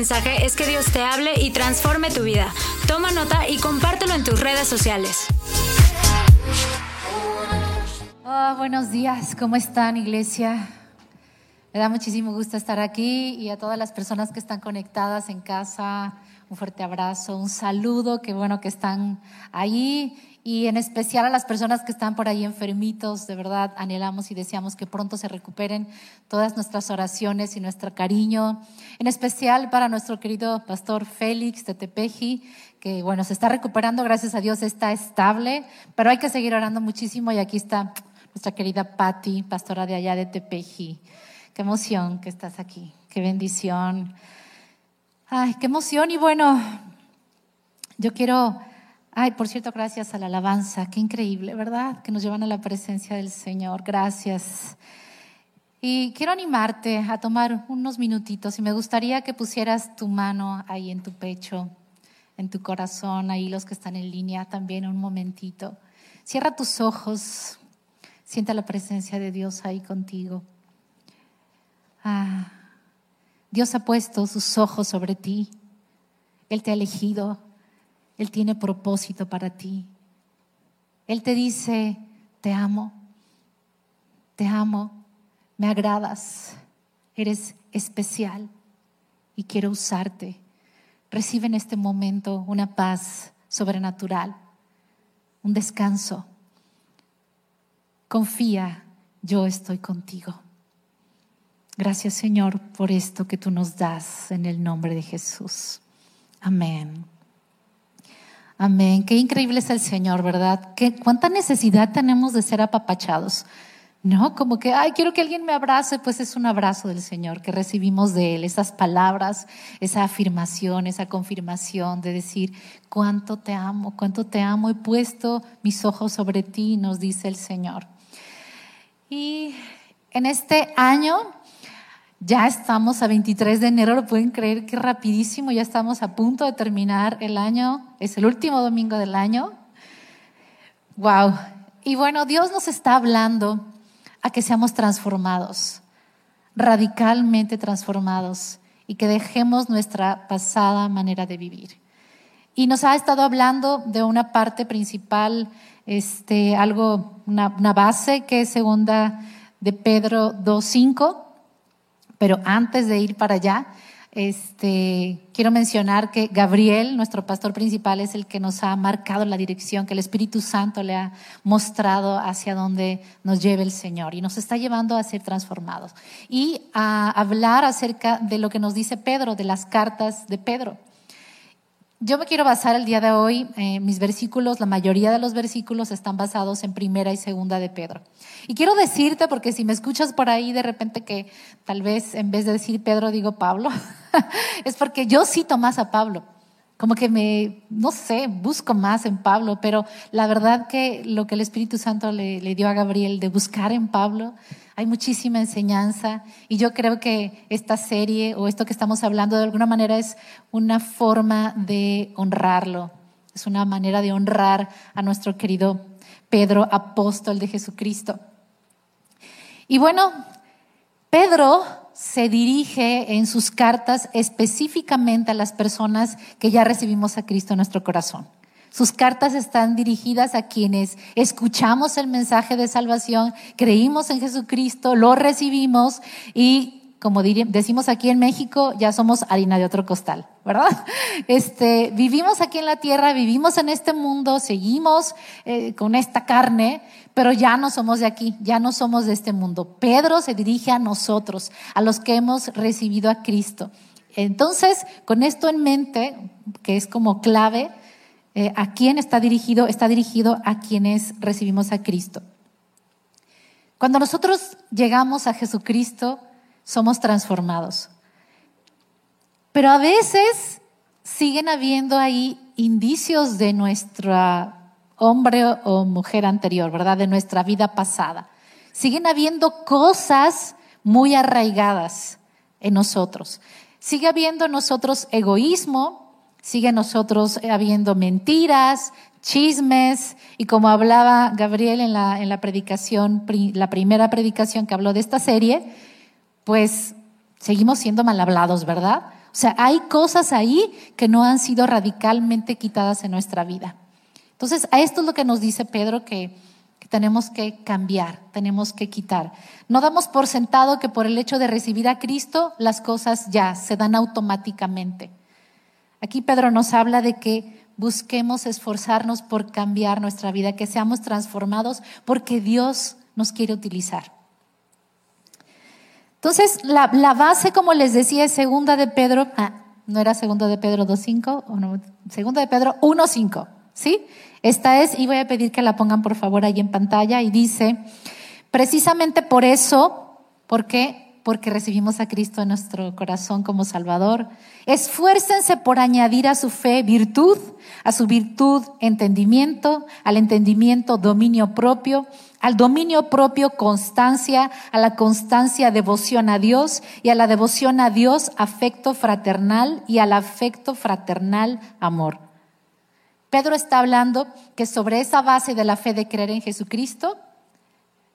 mensaje es que Dios te hable y transforme tu vida. Toma nota y compártelo en tus redes sociales. Oh, buenos días, ¿cómo están iglesia? Me da muchísimo gusto estar aquí y a todas las personas que están conectadas en casa, un fuerte abrazo, un saludo, qué bueno que están ahí y en especial a las personas que están por ahí enfermitos, de verdad anhelamos y deseamos que pronto se recuperen todas nuestras oraciones y nuestro cariño, en especial para nuestro querido pastor Félix de Tepeji, que bueno, se está recuperando, gracias a Dios está estable, pero hay que seguir orando muchísimo y aquí está nuestra querida Patti, pastora de allá de Tepeji. Qué emoción que estás aquí, qué bendición. Ay, qué emoción y bueno, yo quiero Ay, por cierto, gracias a la alabanza, qué increíble, ¿verdad? Que nos llevan a la presencia del Señor. Gracias. Y quiero animarte a tomar unos minutitos y me gustaría que pusieras tu mano ahí en tu pecho, en tu corazón, ahí los que están en línea también un momentito. Cierra tus ojos, sienta la presencia de Dios ahí contigo. Ah, Dios ha puesto sus ojos sobre ti. Él te ha elegido él tiene propósito para ti. Él te dice, te amo, te amo, me agradas, eres especial y quiero usarte. Recibe en este momento una paz sobrenatural, un descanso. Confía, yo estoy contigo. Gracias Señor por esto que tú nos das en el nombre de Jesús. Amén. Amén. Qué increíble es el Señor, ¿verdad? ¿Qué, ¿Cuánta necesidad tenemos de ser apapachados? No, como que, ay, quiero que alguien me abrace, pues es un abrazo del Señor que recibimos de Él, esas palabras, esa afirmación, esa confirmación de decir, cuánto te amo, cuánto te amo, he puesto mis ojos sobre ti, nos dice el Señor. Y en este año ya estamos a 23 de enero, lo pueden creer que rapidísimo, ya estamos a punto de terminar el año, es el último domingo del año. Wow. Y bueno, Dios nos está hablando a que seamos transformados, radicalmente transformados y que dejemos nuestra pasada manera de vivir. Y nos ha estado hablando de una parte principal, este, algo, una, una base que es segunda de Pedro 2.5 pero antes de ir para allá, este, quiero mencionar que Gabriel, nuestro pastor principal, es el que nos ha marcado la dirección, que el Espíritu Santo le ha mostrado hacia dónde nos lleve el Señor y nos está llevando a ser transformados. Y a hablar acerca de lo que nos dice Pedro, de las cartas de Pedro. Yo me quiero basar el día de hoy, eh, mis versículos, la mayoría de los versículos están basados en primera y segunda de Pedro. Y quiero decirte, porque si me escuchas por ahí de repente que tal vez en vez de decir Pedro digo Pablo, es porque yo cito más a Pablo. Como que me, no sé, busco más en Pablo, pero la verdad que lo que el Espíritu Santo le, dio a Gabriel de buscar en Pablo, hay muchísima enseñanza y yo creo que esta serie o esto que estamos hablando de alguna manera es una forma de honrarlo, es una manera de honrar a nuestro querido Pedro, apóstol de Jesucristo. Y bueno, Pedro se dirige en sus cartas específicamente a las personas que ya recibimos a Cristo en nuestro corazón. Sus cartas están dirigidas a quienes escuchamos el mensaje de salvación, creímos en Jesucristo, lo recibimos y como decimos aquí en México, ya somos harina de otro costal, ¿verdad? Este, vivimos aquí en la tierra, vivimos en este mundo, seguimos eh, con esta carne, pero ya no somos de aquí, ya no somos de este mundo. Pedro se dirige a nosotros, a los que hemos recibido a Cristo. Entonces, con esto en mente, que es como clave, eh, ¿A quién está dirigido? Está dirigido a quienes recibimos a Cristo. Cuando nosotros llegamos a Jesucristo, somos transformados. Pero a veces siguen habiendo ahí indicios de nuestra hombre o mujer anterior, ¿verdad? De nuestra vida pasada. Siguen habiendo cosas muy arraigadas en nosotros. Sigue habiendo en nosotros egoísmo, Sigue nosotros habiendo mentiras, chismes, y como hablaba Gabriel en la, en la predicación, la primera predicación que habló de esta serie, pues seguimos siendo mal hablados, ¿verdad? O sea, hay cosas ahí que no han sido radicalmente quitadas en nuestra vida. Entonces, a esto es lo que nos dice Pedro que, que tenemos que cambiar, tenemos que quitar. No damos por sentado que por el hecho de recibir a Cristo las cosas ya se dan automáticamente. Aquí Pedro nos habla de que busquemos esforzarnos por cambiar nuestra vida, que seamos transformados porque Dios nos quiere utilizar. Entonces, la, base, como les decía, es segunda de Pedro, ah, no era segunda de Pedro 2.5, o segunda de Pedro 1.5, ¿sí? Esta es, y voy a pedir que la pongan por favor ahí en pantalla, y dice, precisamente por eso, ¿por qué? porque recibimos a Cristo en nuestro corazón como Salvador. Esfuércense por añadir a su fe virtud, a su virtud entendimiento, al entendimiento dominio propio, al dominio propio constancia, a la constancia devoción a Dios y a la devoción a Dios afecto fraternal y al afecto fraternal amor. Pedro está hablando que sobre esa base de la fe de creer en Jesucristo,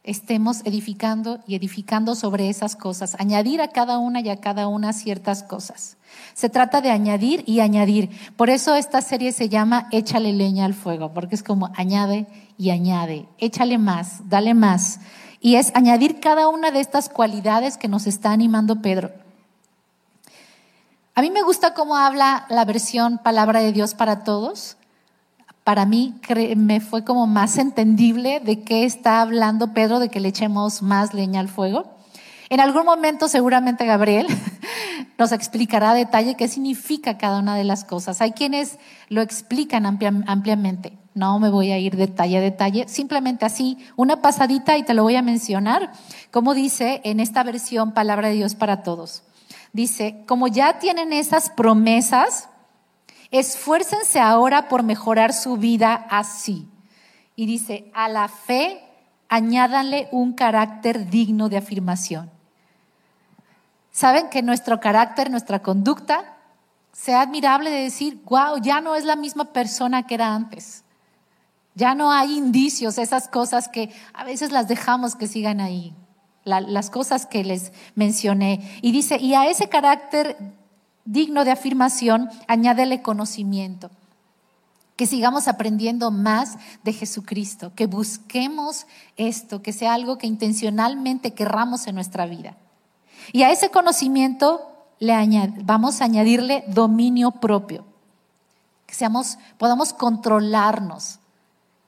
estemos edificando y edificando sobre esas cosas, añadir a cada una y a cada una ciertas cosas. Se trata de añadir y añadir. Por eso esta serie se llama Échale leña al fuego, porque es como añade y añade, échale más, dale más. Y es añadir cada una de estas cualidades que nos está animando Pedro. A mí me gusta cómo habla la versión Palabra de Dios para Todos, para mí me fue como más entendible de qué está hablando Pedro, de que le echemos más leña al fuego. En algún momento seguramente Gabriel nos explicará detalle qué significa cada una de las cosas. Hay quienes lo explican ampliamente. No me voy a ir detalle a detalle, simplemente así, una pasadita y te lo voy a mencionar, como dice en esta versión Palabra de Dios para Todos. Dice, como ya tienen esas promesas, Esfuércense ahora por mejorar su vida así. Y dice, a la fe añádanle un carácter digno de afirmación. Saben que nuestro carácter, nuestra conducta, sea admirable de decir, wow, ya no es la misma persona que era antes. Ya no hay indicios, esas cosas que a veces las dejamos que sigan ahí, las cosas que les mencioné. Y dice, y a ese carácter digno de afirmación, añádele conocimiento. Que sigamos aprendiendo más de Jesucristo, que busquemos esto, que sea algo que intencionalmente querramos en nuestra vida. Y a ese conocimiento le vamos a añadirle dominio propio, que seamos, podamos controlarnos,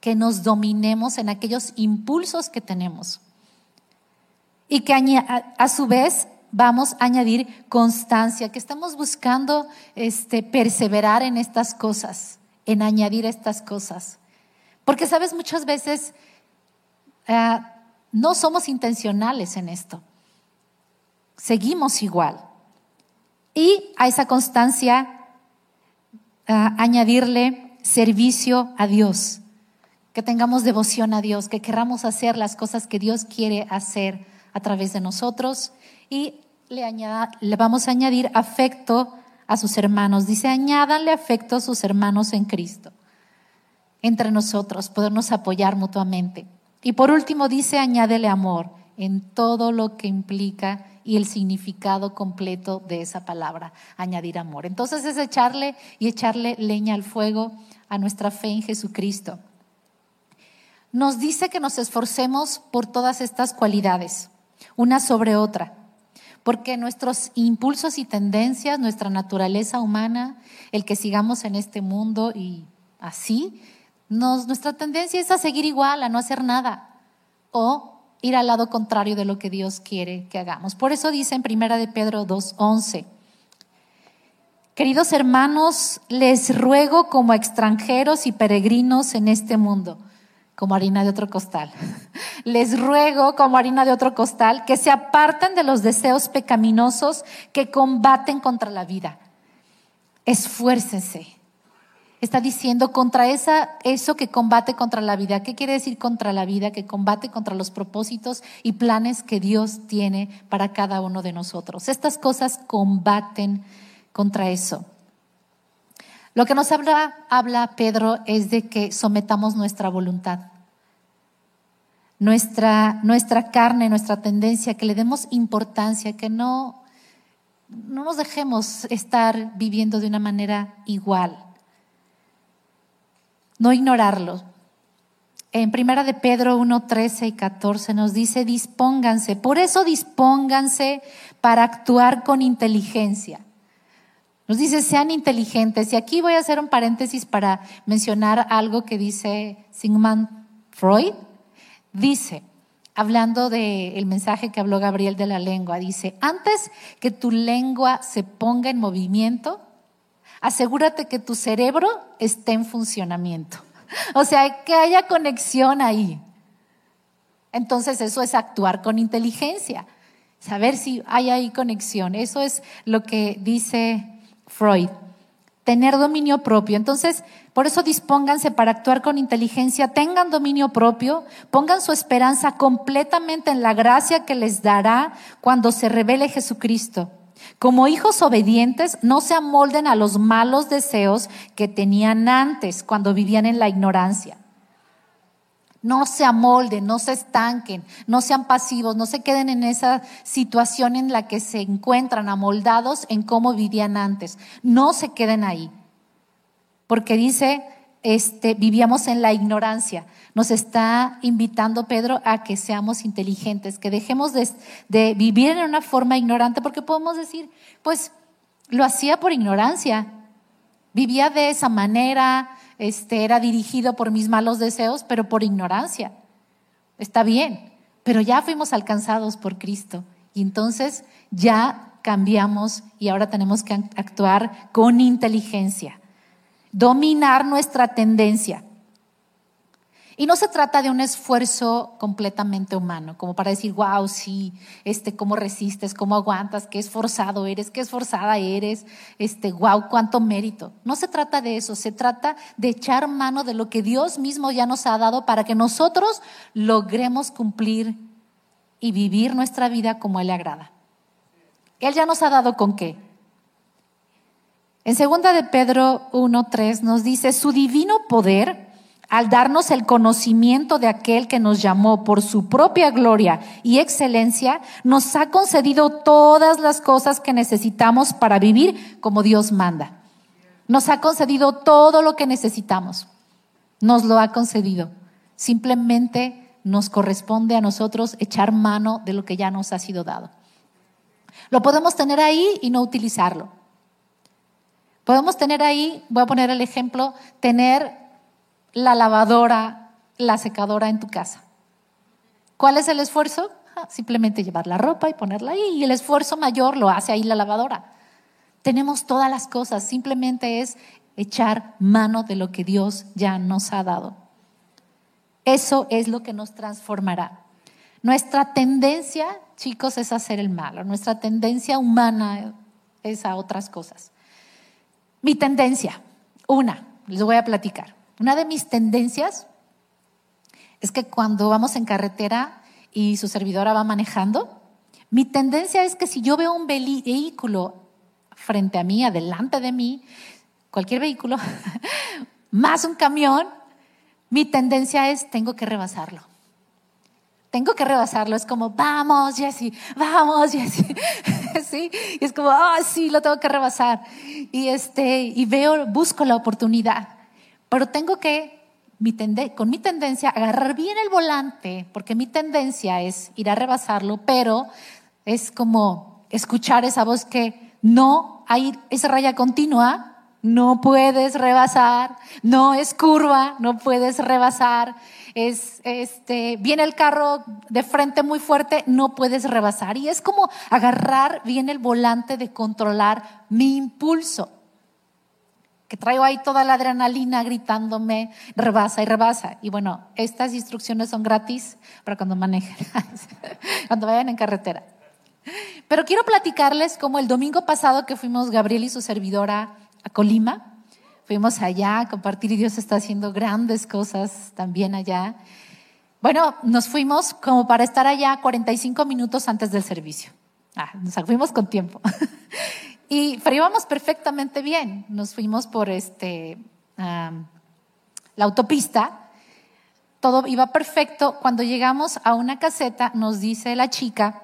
que nos dominemos en aquellos impulsos que tenemos. Y que a su vez vamos a añadir constancia, que estamos buscando este, perseverar en estas cosas, en añadir estas cosas. Porque, sabes, muchas veces eh, no somos intencionales en esto. Seguimos igual. Y a esa constancia eh, añadirle servicio a Dios, que tengamos devoción a Dios, que queramos hacer las cosas que Dios quiere hacer a través de nosotros y le, le vamos a añadir afecto a sus hermanos. Dice, añádanle afecto a sus hermanos en Cristo. Entre nosotros, podernos apoyar mutuamente. Y por último dice, añádele amor en todo lo que implica y el significado completo de esa palabra, añadir amor. Entonces es echarle y echarle leña al fuego a nuestra fe en Jesucristo. Nos dice que nos esforcemos por todas estas cualidades, una sobre otra porque nuestros impulsos y tendencias, nuestra naturaleza humana, el que sigamos en este mundo y así, nuestra tendencia es a seguir igual, a no hacer nada o ir al lado contrario de lo que Dios quiere que hagamos. Por eso dice en Primera de Pedro 2:11, Queridos hermanos, les ruego como extranjeros y peregrinos en este mundo como harina de otro costal. Les ruego, como harina de otro costal, que se aparten de los deseos pecaminosos que combaten contra la vida. Esfuércense. Está diciendo contra esa, eso que combate contra la vida. ¿Qué quiere decir contra la vida? Que combate contra los propósitos y planes que Dios tiene para cada uno de nosotros. Estas cosas combaten contra eso. Lo que nos habla, Pedro es de que sometamos nuestra voluntad, nuestra, nuestra carne, nuestra tendencia, que le demos importancia, que no, no nos dejemos estar viviendo de una manera igual. No ignorarlo. En primera de Pedro 1, 13 y 14 nos dice, dispónganse. Por eso dispónganse para actuar con inteligencia. Nos dice, sean inteligentes. Y aquí voy a hacer un paréntesis para mencionar algo que dice Sigmund Freud. Dice, hablando del mensaje que habló Gabriel de la lengua, dice, antes que tu lengua se ponga en movimiento, asegúrate que tu cerebro esté en funcionamiento. O sea, que haya conexión ahí. Entonces eso es actuar con inteligencia, saber si hay ahí conexión. Eso es lo que dice Freud, tener dominio propio. Entonces, por eso dispónganse para actuar con inteligencia, tengan dominio propio, pongan su esperanza completamente en la gracia que les dará cuando se revele Jesucristo. Como hijos obedientes, no se amolden a los malos deseos que tenían antes cuando vivían en la ignorancia. No se amolden, no se estanquen, no sean pasivos, no se queden en esa situación en la que se encuentran amoldados en cómo vivían antes. No se queden ahí porque dice, este, vivíamos en la ignorancia. Nos está invitando Pedro a que seamos inteligentes, que dejemos de, de, vivir en una forma ignorante, porque podemos decir, pues lo hacía por ignorancia, vivía de esa manera, este, era dirigido por mis malos deseos, pero por ignorancia. Está bien, pero ya fuimos alcanzados por Cristo y entonces ya cambiamos y ahora tenemos que actuar con inteligencia dominar nuestra tendencia. Y no se trata de un esfuerzo completamente humano, como para decir, wow, sí, este, cómo resistes, cómo aguantas, qué esforzado eres, qué esforzada eres, este, wow, cuánto mérito. No se trata de eso, se trata de echar mano de lo que Dios mismo ya nos ha dado para que nosotros logremos cumplir y vivir nuestra vida como Él le agrada. Él ya nos ha dado con qué? En segunda de Pedro 1:3 nos dice, "Su divino poder al darnos el conocimiento de aquel que nos llamó por su propia gloria y excelencia, nos ha concedido todas las cosas que necesitamos para vivir como Dios manda. Nos ha concedido todo lo que necesitamos. Nos lo ha concedido. Simplemente nos corresponde a nosotros echar mano de lo que ya nos ha sido dado. Lo podemos tener ahí y no utilizarlo. Podemos tener ahí, voy a poner el ejemplo, tener la lavadora, la secadora en tu casa. ¿Cuál es el esfuerzo? Ah, simplemente llevar la ropa y ponerla ahí. Y el esfuerzo mayor lo hace ahí la lavadora. Tenemos todas las cosas, simplemente es echar mano de lo que Dios ya nos ha dado. Eso es lo que nos transformará. Nuestra tendencia, chicos, es hacer el malo. Nuestra tendencia humana es a otras cosas. Mi tendencia, una, les voy a platicar. Una de mis tendencias es que cuando vamos en carretera y su servidora va manejando, mi tendencia es que si yo veo un vehículo frente a mí, adelante de mí, cualquier vehículo, más un camión, mi tendencia es tengo que rebasarlo tengo que rebasarlo. Es como, vamos, Jesse, vamos, Jesse. ¿Sí? Y es como, ah, sí, lo tengo que rebasar. Y, este, y veo, busco la oportunidad. Pero tengo que, con mi tendencia, agarrar bien el volante, porque mi tendencia es ir a rebasarlo, pero es como escuchar esa voz que no hay esa raya continua, no puedes rebasar, no es curva, no puedes rebasar es, este, viene el carro de frente muy fuerte, no puedes rebasar. Y es como agarrar bien el volante de controlar mi impulso. Que traigo ahí toda la adrenalina gritándome, rebasa y rebasa. Y bueno, estas instrucciones son gratis para cuando manejen, cuando vayan en carretera. Pero quiero platicarles como el domingo pasado que fuimos Gabriel y su servidora a Colima, Fuimos allá a compartir y Dios está haciendo grandes cosas también allá. Bueno, nos fuimos como para estar allá 45 minutos antes del servicio. Ah, nos fuimos con tiempo. y, pero perfectamente bien. Nos fuimos por este, la autopista. Todo iba perfecto. Cuando llegamos a una caseta, nos dice la chica,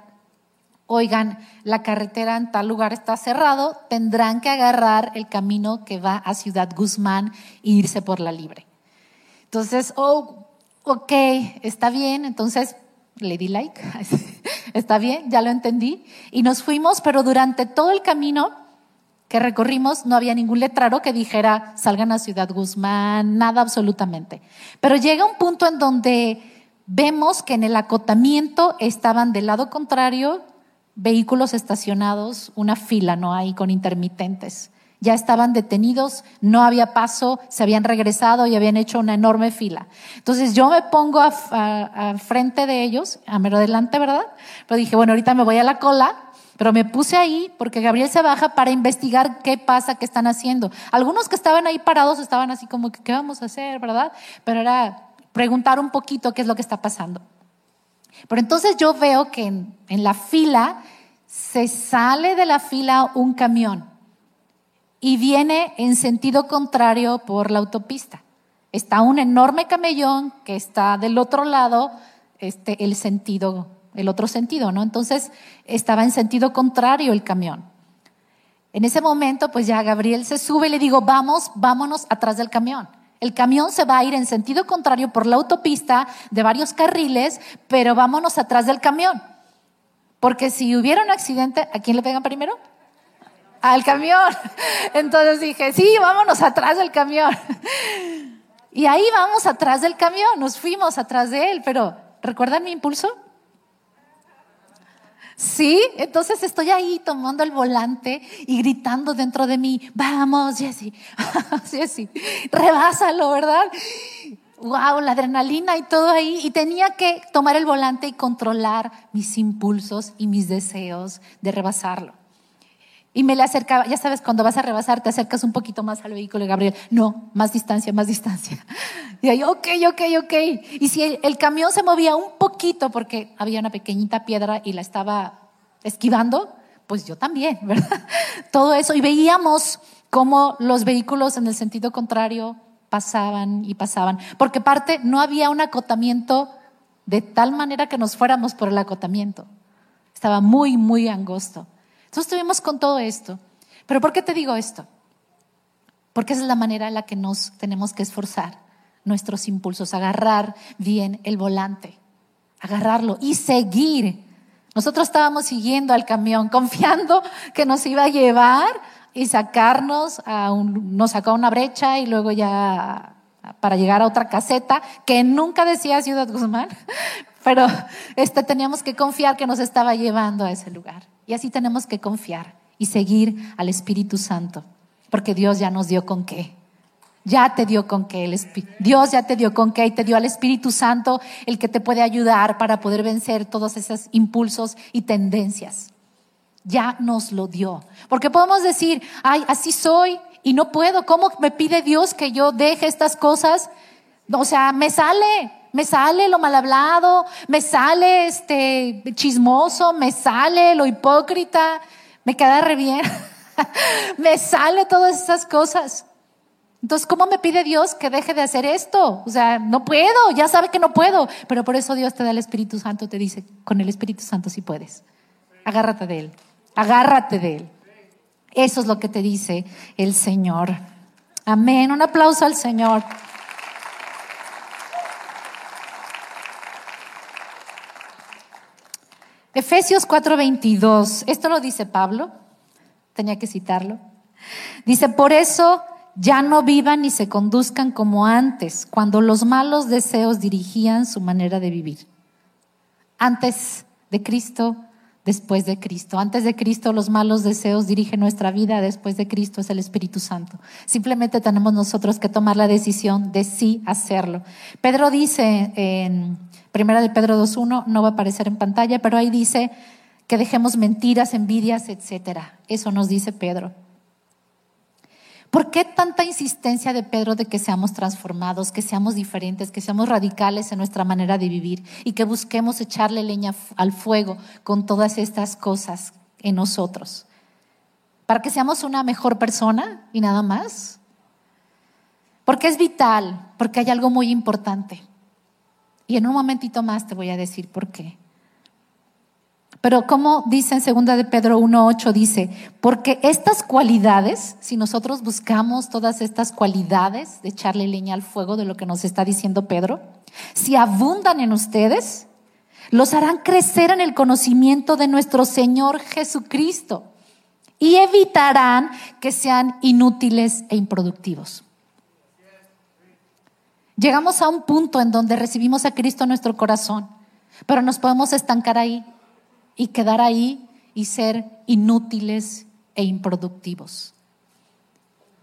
oigan, la carretera en tal lugar está cerrado, tendrán que agarrar el camino que va a Ciudad Guzmán e irse por la libre. Entonces, oh, ok, está bien, entonces le like, está bien, ya lo entendí, y nos fuimos, pero durante todo el camino que recorrimos no había ningún letrero que dijera salgan a Ciudad Guzmán, nada absolutamente. Pero llega un punto en donde vemos que en el acotamiento estaban del lado contrario vehículos estacionados, una fila, ¿no? Ahí con intermitentes. Ya estaban detenidos, no había paso, se habían regresado y habían hecho una enorme fila. Entonces yo me pongo a, frente de ellos, a mero adelante, ¿verdad? Pero dije, bueno, ahorita me voy a la cola, pero me puse ahí porque Gabriel se baja para investigar qué pasa, qué están haciendo. Algunos que estaban ahí parados estaban así como ¿qué vamos a hacer, verdad? Pero era preguntar un poquito qué es lo que está pasando. Pero entonces yo veo que en, la fila se sale de la fila un camión y viene en sentido contrario por la autopista. Está un enorme camellón que está del otro lado, este, el sentido, el otro sentido, ¿no? Entonces estaba en sentido contrario el camión. En ese momento, pues ya Gabriel se sube le digo, vamos, vámonos atrás del camión. El camión se va a ir en sentido contrario por la autopista de varios carriles, pero vámonos atrás del camión. Porque si hubiera un accidente, ¿a quién le pegan primero? Al camión. Entonces dije, sí, vámonos atrás del camión. Y ahí vamos atrás del camión, nos fuimos atrás de él, pero ¿recuerdan mi impulso? Sí, entonces estoy ahí tomando el volante y gritando dentro de mí, vamos, Jesse, Jesse, rebásalo, ¿verdad? Wow, la adrenalina y todo ahí. Y tenía que tomar el volante y controlar mis impulsos y mis deseos de rebasarlo. Y me le acercaba, ya sabes, cuando vas a rebasar, te acercas un poquito más al vehículo, Gabriel. No, más distancia, más distancia. Y ahí, ok, ok, ok. Y si el, camión se movía un poquito porque había una pequeñita piedra y la estaba esquivando, pues yo también, ¿verdad? Todo eso. Y veíamos cómo los vehículos en el sentido contrario pasaban y pasaban. Porque parte, no había un acotamiento de tal manera que nos fuéramos por el acotamiento. Estaba muy, muy angosto. Entonces estuvimos con todo esto. Pero ¿por qué te digo esto? Porque esa es la manera en la que nos tenemos que esforzar nuestros impulsos, agarrar bien el volante, agarrarlo y seguir. Nosotros estábamos siguiendo al camión, confiando que nos iba a llevar y sacarnos a un, nos sacó una brecha y luego ya para llegar a otra caseta que nunca decía Ciudad Guzmán, pero este, teníamos que confiar que nos estaba llevando a ese lugar. Y así tenemos que confiar y seguir al Espíritu Santo, porque Dios ya nos dio con qué. Ya te dio con qué. El Dios ya te dio con qué y te dio al Espíritu Santo el que te puede ayudar para poder vencer todos esos impulsos y tendencias. Ya nos lo dio. Porque podemos decir, ay, así soy y no puedo. ¿Cómo me pide Dios que yo deje estas cosas? O sea, me sale, me sale lo mal hablado, me sale este chismoso, me sale lo hipócrita, me queda re bien, me sale todas esas cosas. Entonces, ¿cómo me pide Dios que deje de hacer esto? O sea, no puedo, ya sabe que no puedo, pero por eso Dios te da el Espíritu Santo, te dice, con el Espíritu Santo sí puedes. Agárrate de Él, agárrate de Él. Eso es lo que te dice el Señor. Amén. Un aplauso al Señor. Efesios 4:22, esto lo dice Pablo, tenía que citarlo. Dice, por eso ya no vivan ni se conduzcan como antes, cuando los malos deseos dirigían su manera de vivir. Antes de Cristo, después de Cristo. Antes de Cristo los malos deseos dirigen nuestra vida, después de Cristo es el Espíritu Santo. Simplemente tenemos nosotros que tomar la decisión de sí hacerlo. Pedro dice en Primera de Pedro 2.1 no va a aparecer en pantalla, pero ahí dice que dejemos mentiras, envidias, etcétera. Eso nos dice Pedro. ¿Por qué tanta insistencia de Pedro de que seamos transformados, que seamos diferentes, que seamos radicales en nuestra manera de vivir y que busquemos echarle leña al fuego con todas estas cosas en nosotros? ¿Para que seamos una mejor persona y nada más? Porque es vital, porque hay algo muy importante. Y en un momentito más te voy a decir por qué. Pero como dice en segunda de Pedro 1.8, dice, porque estas cualidades, si nosotros buscamos todas estas cualidades de echarle leña al fuego de lo que nos está diciendo Pedro, si abundan en ustedes, los harán crecer en el conocimiento de nuestro Señor Jesucristo y evitarán que sean inútiles e improductivos. Llegamos a un punto en donde recibimos a Cristo en nuestro corazón, pero nos podemos estancar ahí y quedar ahí y ser inútiles e improductivos.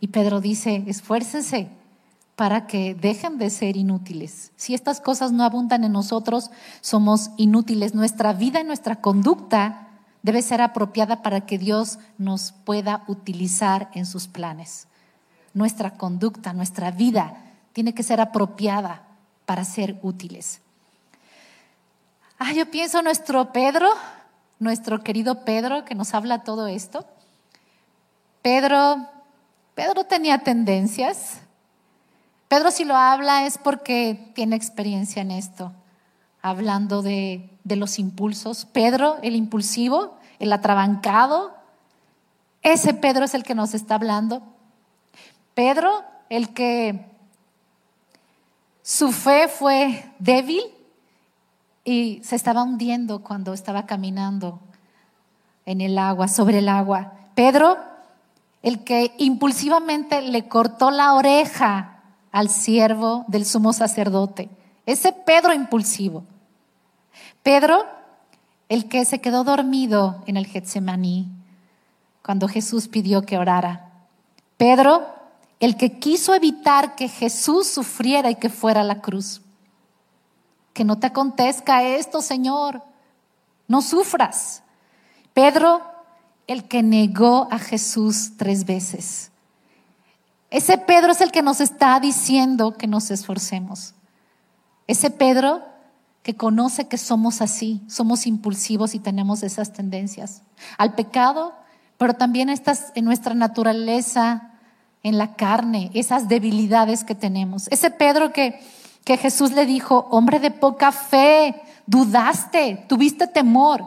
Y Pedro dice, esfuércense para que dejen de ser inútiles. Si estas cosas no abundan en nosotros, somos inútiles. Nuestra vida y nuestra conducta debe ser apropiada para que Dios nos pueda utilizar en sus planes. Nuestra conducta, nuestra vida tiene que ser apropiada para ser útiles. Ah, yo pienso nuestro Pedro, nuestro querido Pedro que nos habla todo esto. Pedro, Pedro tenía tendencias. Pedro si lo habla es porque tiene experiencia en esto, hablando de, de los impulsos. Pedro, el impulsivo, el atrabancado, ese Pedro es el que nos está hablando. Pedro, el que su fe fue débil y se estaba hundiendo cuando estaba caminando en el agua, sobre el agua. Pedro, el que impulsivamente le cortó la oreja al siervo del sumo sacerdote. Ese Pedro impulsivo. Pedro, el que se quedó dormido en el Getsemaní cuando Jesús pidió que orara. Pedro, el que quiso evitar que Jesús sufriera y que fuera a la cruz que no te acontezca esto, Señor. No sufras. Pedro, el que negó a Jesús tres veces. Ese Pedro es el que nos está diciendo que nos esforcemos. Ese Pedro que conoce que somos así, somos impulsivos y tenemos esas tendencias al pecado, pero también estas en nuestra naturaleza, en la carne, esas debilidades que tenemos. Ese Pedro que que Jesús le dijo, hombre de poca fe, dudaste, tuviste temor.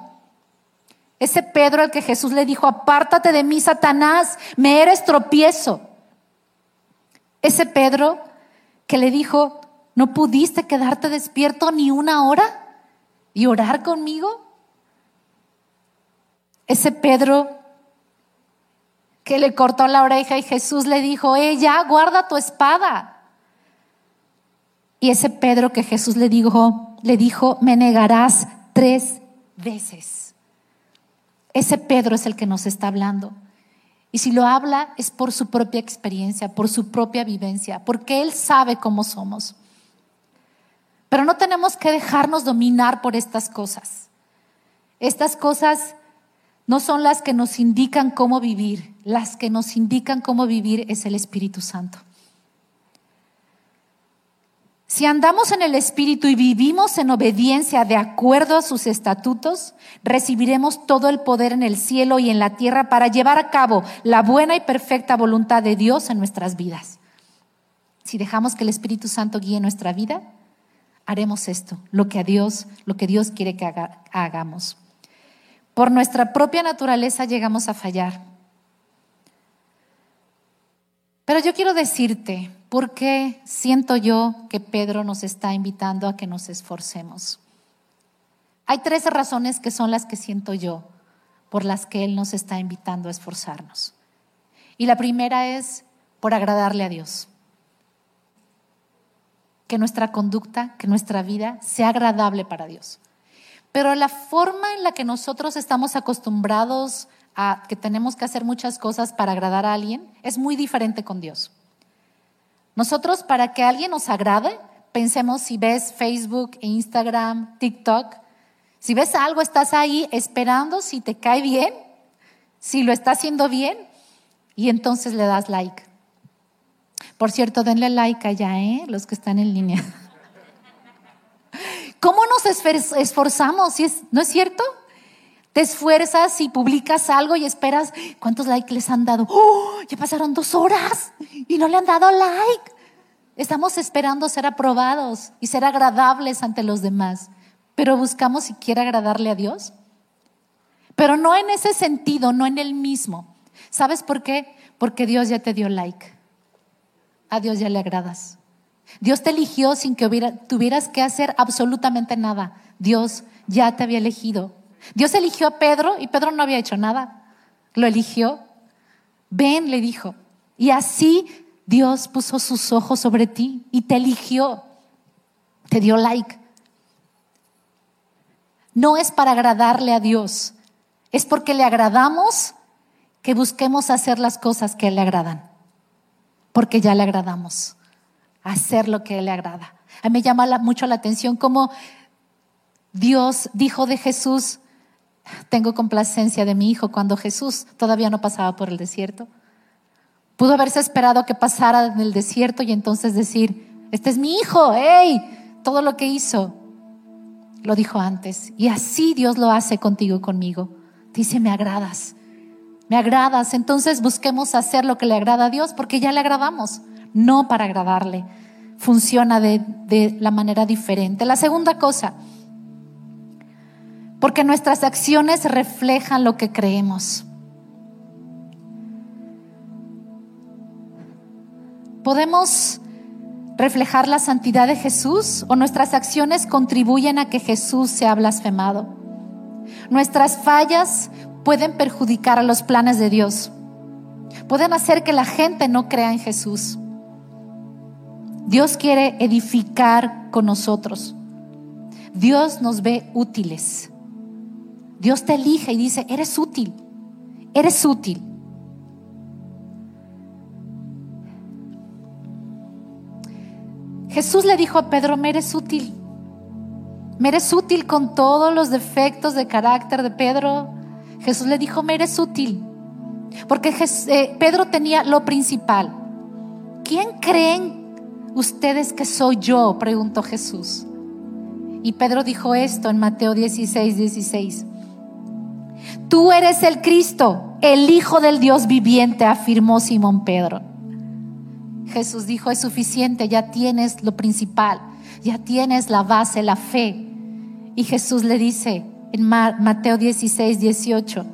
Ese Pedro al que Jesús le dijo, apártate de mí, Satanás, me eres tropiezo. Ese Pedro que le dijo, ¿no pudiste quedarte despierto ni una hora y orar conmigo? Ese Pedro que le cortó la oreja y Jesús le dijo, ya, guarda tu espada. Y ese Pedro que Jesús le dijo, le dijo, me negarás tres veces. Ese Pedro es el que nos está hablando. Y si lo habla es por su propia experiencia, por su propia vivencia, porque Él sabe cómo somos. Pero no tenemos que dejarnos dominar por estas cosas. Estas cosas no son las que nos indican cómo vivir, las que nos indican cómo vivir es el Espíritu Santo. Si andamos en el Espíritu y vivimos en obediencia de acuerdo a sus estatutos, recibiremos todo el poder en el cielo y en la tierra para llevar a cabo la buena y perfecta voluntad de Dios en nuestras vidas. Si dejamos que el Espíritu Santo guíe nuestra vida, haremos esto, lo que a Dios, lo que Dios quiere que hagamos. Por nuestra propia naturaleza llegamos a fallar. Pero yo quiero decirte, ¿por qué siento yo que Pedro nos está invitando a que nos esforcemos? Hay tres razones que son las que siento yo por las que Él nos está invitando a esforzarnos. Y la primera es por agradarle a Dios. Que nuestra conducta, que nuestra vida sea agradable para Dios. Pero la forma en la que nosotros estamos acostumbrados a que tenemos que hacer muchas cosas para agradar a alguien es muy diferente con Dios. Nosotros para que alguien nos agrade, pensemos si ves Facebook, Instagram, TikTok, si ves algo, estás ahí esperando si te cae bien, si lo está haciendo bien, y entonces le das like. Por cierto, denle like allá, ¿eh? los que están en línea. ¿Cómo nos esforzamos? ¿No es cierto? Te esfuerzas y publicas algo y esperas cuántos likes les han dado. ¡Oh! Ya pasaron dos horas y no le han dado like. Estamos esperando ser aprobados y ser agradables ante los demás, pero buscamos siquiera agradarle a Dios. Pero no en ese sentido, no en el mismo. ¿Sabes por qué? Porque Dios ya te dio like. A Dios ya le agradas. Dios te eligió sin que tuvieras que hacer absolutamente nada. Dios ya te había elegido. Dios eligió a Pedro y Pedro no había hecho nada. Lo eligió. Ven, le dijo. Y así Dios puso sus ojos sobre ti y te eligió. Te dio like. No es para agradarle a Dios, es porque le agradamos que busquemos hacer las cosas que le agradan, porque ya le agradamos, hacer lo que le agrada. A mí me llama mucho la atención cómo Dios dijo de Jesús, tengo complacencia de mi hijo cuando Jesús todavía no pasaba por el desierto. Pudo haberse esperado que pasara en el desierto y entonces decir, este es mi hijo, hey, todo lo que hizo, lo dijo antes. Y así Dios lo hace contigo, conmigo. Dice, me agradas, me agradas. Entonces busquemos hacer lo que le agrada a Dios porque ya le agradamos, no para agradarle. Funciona de la manera diferente. La segunda cosa, porque nuestras acciones reflejan lo que creemos. Podemos reflejar la santidad de Jesús o nuestras acciones contribuyen a que Jesús sea blasfemado. Nuestras fallas pueden perjudicar a los planes de Dios. Pueden hacer que la gente no crea en Jesús. Dios quiere edificar con nosotros. Dios nos ve útiles. Dios te elige y dice, eres útil, eres útil. Jesús le dijo a Pedro, me eres útil. Me eres útil con todos los defectos de carácter de Pedro. Jesús le dijo, me eres útil. Porque eh, Pedro tenía lo principal. ¿Quién creen ustedes que soy yo? Preguntó Jesús. Y Pedro dijo esto en Mateo 16, 16. Tú eres el Cristo, el Hijo del Dios viviente, afirmó Simón Pedro. Jesús dijo, es suficiente, ya tienes lo principal, ya tienes la base, la fe. Y Jesús le dice en Mateo 16, 18,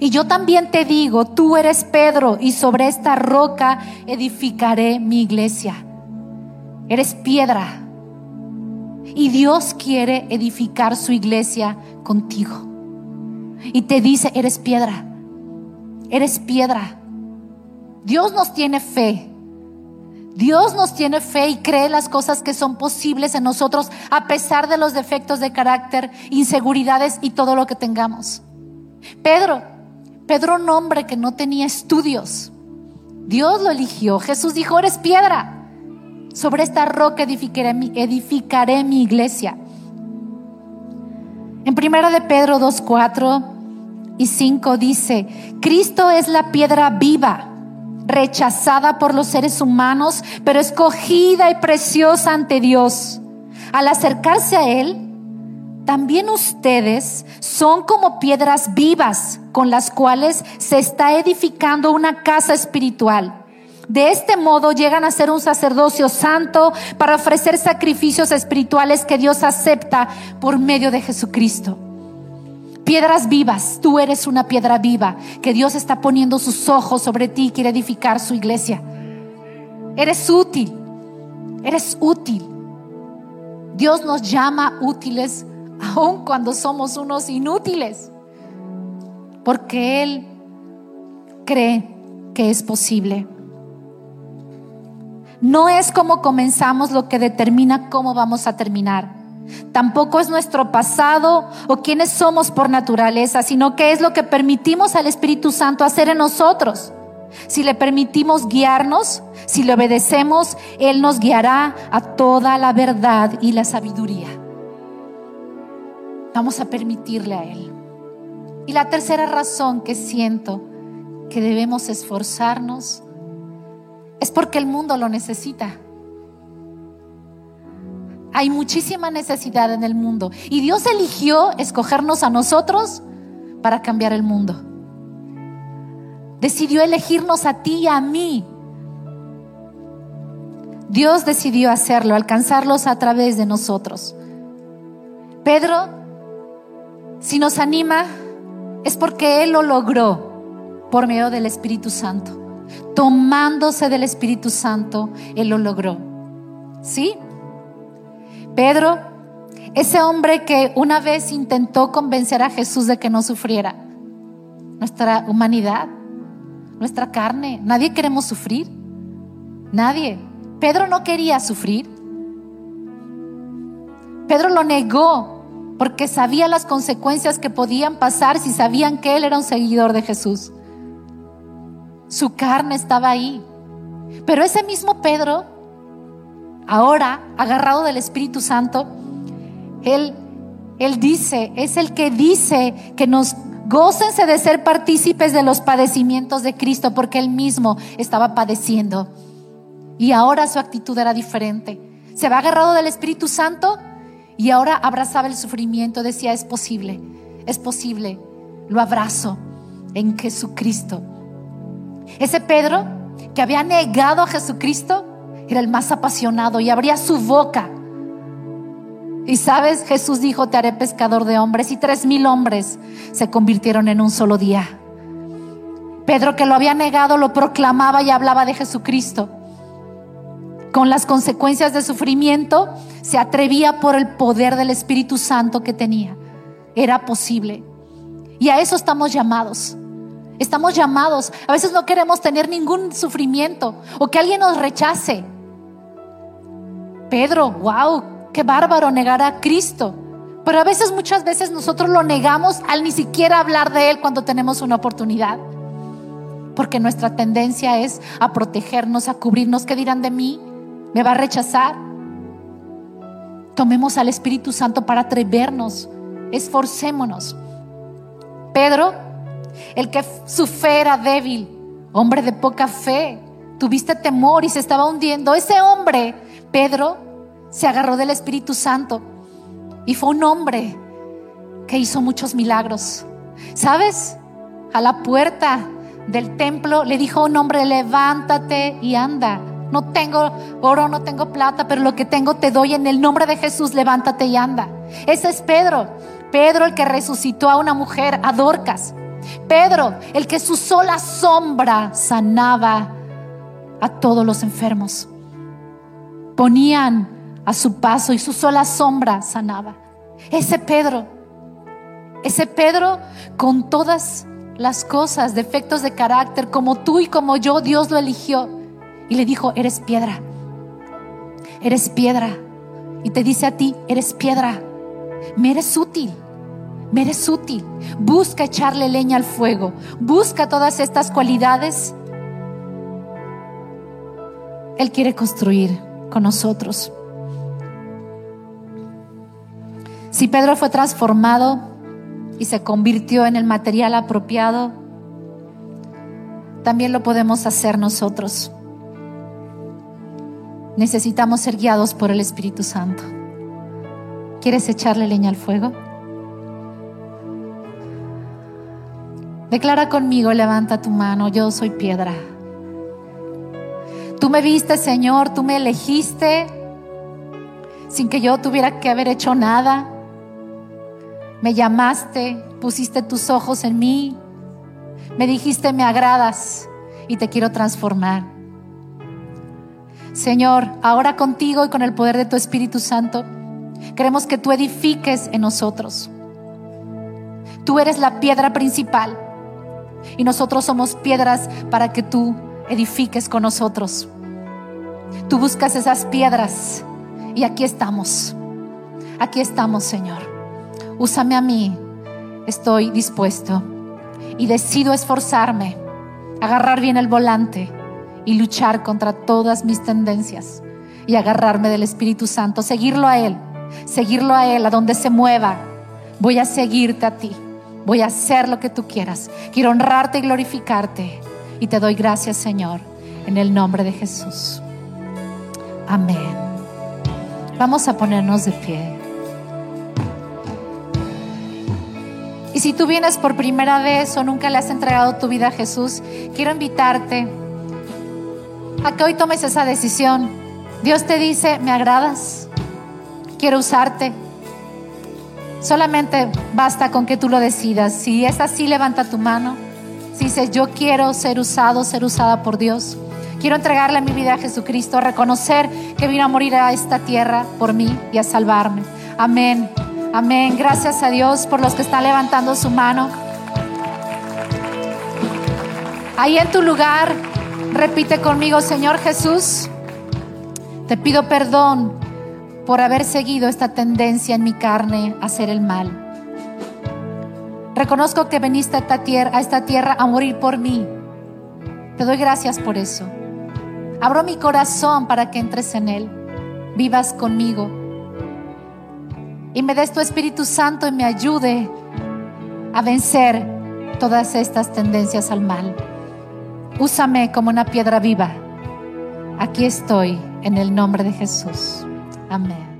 y yo también te digo, tú eres Pedro y sobre esta roca edificaré mi iglesia. Eres piedra. Y Dios quiere edificar su iglesia contigo. Y te dice, eres piedra. Eres piedra. Dios nos tiene fe. Dios nos tiene fe y cree las cosas que son posibles en nosotros a pesar de los defectos de carácter, inseguridades y todo lo que tengamos. Pedro, Pedro un hombre que no tenía estudios. Dios lo eligió. Jesús dijo, eres piedra. Sobre esta roca edificaré mi, edificaré mi iglesia. En primera de Pedro 2, 4 y 5 dice, Cristo es la piedra viva rechazada por los seres humanos, pero escogida y preciosa ante Dios. Al acercarse a Él, también ustedes son como piedras vivas con las cuales se está edificando una casa espiritual. De este modo llegan a ser un sacerdocio santo para ofrecer sacrificios espirituales que Dios acepta por medio de Jesucristo. Piedras vivas, tú eres una piedra viva que Dios está poniendo sus ojos sobre ti y quiere edificar su iglesia. Eres útil, eres útil. Dios nos llama útiles aun cuando somos unos inútiles, porque Él cree que es posible. No es como comenzamos lo que determina cómo vamos a terminar. Tampoco es nuestro pasado o quiénes somos por naturaleza, sino que es lo que permitimos al Espíritu Santo hacer en nosotros. Si le permitimos guiarnos, si le obedecemos, Él nos guiará a toda la verdad y la sabiduría. Vamos a permitirle a Él. Y la tercera razón que siento que debemos esforzarnos es porque el mundo lo necesita. Hay muchísima necesidad en el mundo. Y Dios eligió escogernos a nosotros para cambiar el mundo. Decidió elegirnos a ti y a mí. Dios decidió hacerlo, alcanzarlos a través de nosotros. Pedro, si nos anima, es porque Él lo logró por medio del Espíritu Santo. Tomándose del Espíritu Santo, Él lo logró. ¿Sí? Pedro, ese hombre que una vez intentó convencer a Jesús de que no sufriera. Nuestra humanidad, nuestra carne, nadie queremos sufrir. Nadie. Pedro no quería sufrir. Pedro lo negó porque sabía las consecuencias que podían pasar si sabían que él era un seguidor de Jesús. Su carne estaba ahí. Pero ese mismo Pedro, ahora agarrado del Espíritu Santo, él, él dice, es el que dice que nos gócense de ser partícipes de los padecimientos de Cristo porque él mismo estaba padeciendo. Y ahora su actitud era diferente. Se va agarrado del Espíritu Santo y ahora abrazaba el sufrimiento. Decía, es posible, es posible. Lo abrazo en Jesucristo. Ese Pedro que había negado a Jesucristo era el más apasionado y abría su boca. Y sabes, Jesús dijo, te haré pescador de hombres y tres mil hombres se convirtieron en un solo día. Pedro que lo había negado lo proclamaba y hablaba de Jesucristo con las consecuencias de sufrimiento, se atrevía por el poder del Espíritu Santo que tenía. Era posible. Y a eso estamos llamados. Estamos llamados. A veces no queremos tener ningún sufrimiento o que alguien nos rechace. Pedro, wow, qué bárbaro negar a Cristo. Pero a veces, muchas veces nosotros lo negamos al ni siquiera hablar de Él cuando tenemos una oportunidad. Porque nuestra tendencia es a protegernos, a cubrirnos. ¿Qué dirán de mí? ¿Me va a rechazar? Tomemos al Espíritu Santo para atrevernos, esforcémonos. Pedro, el que su fe era débil, hombre de poca fe, tuviste temor y se estaba hundiendo. Ese hombre, Pedro, se agarró del Espíritu Santo y fue un hombre que hizo muchos milagros. ¿Sabes? A la puerta del templo le dijo a un hombre, levántate y anda. No tengo oro, no tengo plata, pero lo que tengo te doy en el nombre de Jesús, levántate y anda. Ese es Pedro. Pedro el que resucitó a una mujer, a Dorcas. Pedro el que su sola sombra sanaba a todos los enfermos. Ponían a su paso y su sola sombra sanaba. Ese Pedro, ese Pedro con todas las cosas, defectos de carácter, como tú y como yo, Dios lo eligió y le dijo, eres piedra, eres piedra. Y te dice a ti, eres piedra, me eres útil, me eres útil. Busca echarle leña al fuego, busca todas estas cualidades. Él quiere construir con nosotros. Si Pedro fue transformado y se convirtió en el material apropiado, también lo podemos hacer nosotros necesitamos ser guiados por el Espíritu Santo. ¿Quieres echarle leña al fuego? Declara conmigo, levanta tu mano, yo soy piedra. Tú me viste, Señor, tú me elegiste sin que yo tuviera que haber hecho nada. Me llamaste, pusiste tus ojos en mí, me dijiste, me agradas y te quiero transformar. Señor, ahora contigo y con el poder de tu Espíritu Santo, queremos que tú edifiques en nosotros. Tú eres la piedra principal y nosotros somos piedras para que tú edifiques con nosotros. Tú buscas esas piedras y aquí estamos. Aquí estamos, Señor. Úsame a mí. Estoy dispuesto y decido esforzarme, agarrar bien el volante y luchar contra todas mis tendencias y agarrarme del Espíritu Santo, seguirlo a Él, seguirlo a Él, a donde se mueva. Voy a seguirte a ti, voy a hacer lo que tú quieras. Quiero honrarte y glorificarte. Y te doy gracias, Señor, en el nombre de Jesús. Amén. Vamos a ponernos de pie. Y si tú vienes por primera vez o nunca le has entregado tu vida a Jesús, quiero invitarte a que hoy tomes esa decisión. Dios te dice, me agradas, quiero usarte, Solamente basta con que tú lo decidas. Si es así, levanta tu mano. Si dices, yo quiero ser usado, ser usada por Dios. Quiero entregarle mi vida a Jesucristo, reconocer que vino a morir a esta tierra por mí y a salvarme. Amén. Amén. Gracias a Dios por los que están levantando su mano. Ahí en tu lugar, repite conmigo, Señor Jesús, te pido perdón por haber seguido esta tendencia en mi carne a hacer el mal. Reconozco que viniste a esta, tierra, a esta tierra a morir por mí. Te doy gracias por eso. Abro mi corazón para que entres en él, vivas conmigo y me des tu Espíritu Santo y me ayude a vencer todas estas tendencias al mal. Úsame como una piedra viva. Aquí estoy en el nombre de Jesús. Amén.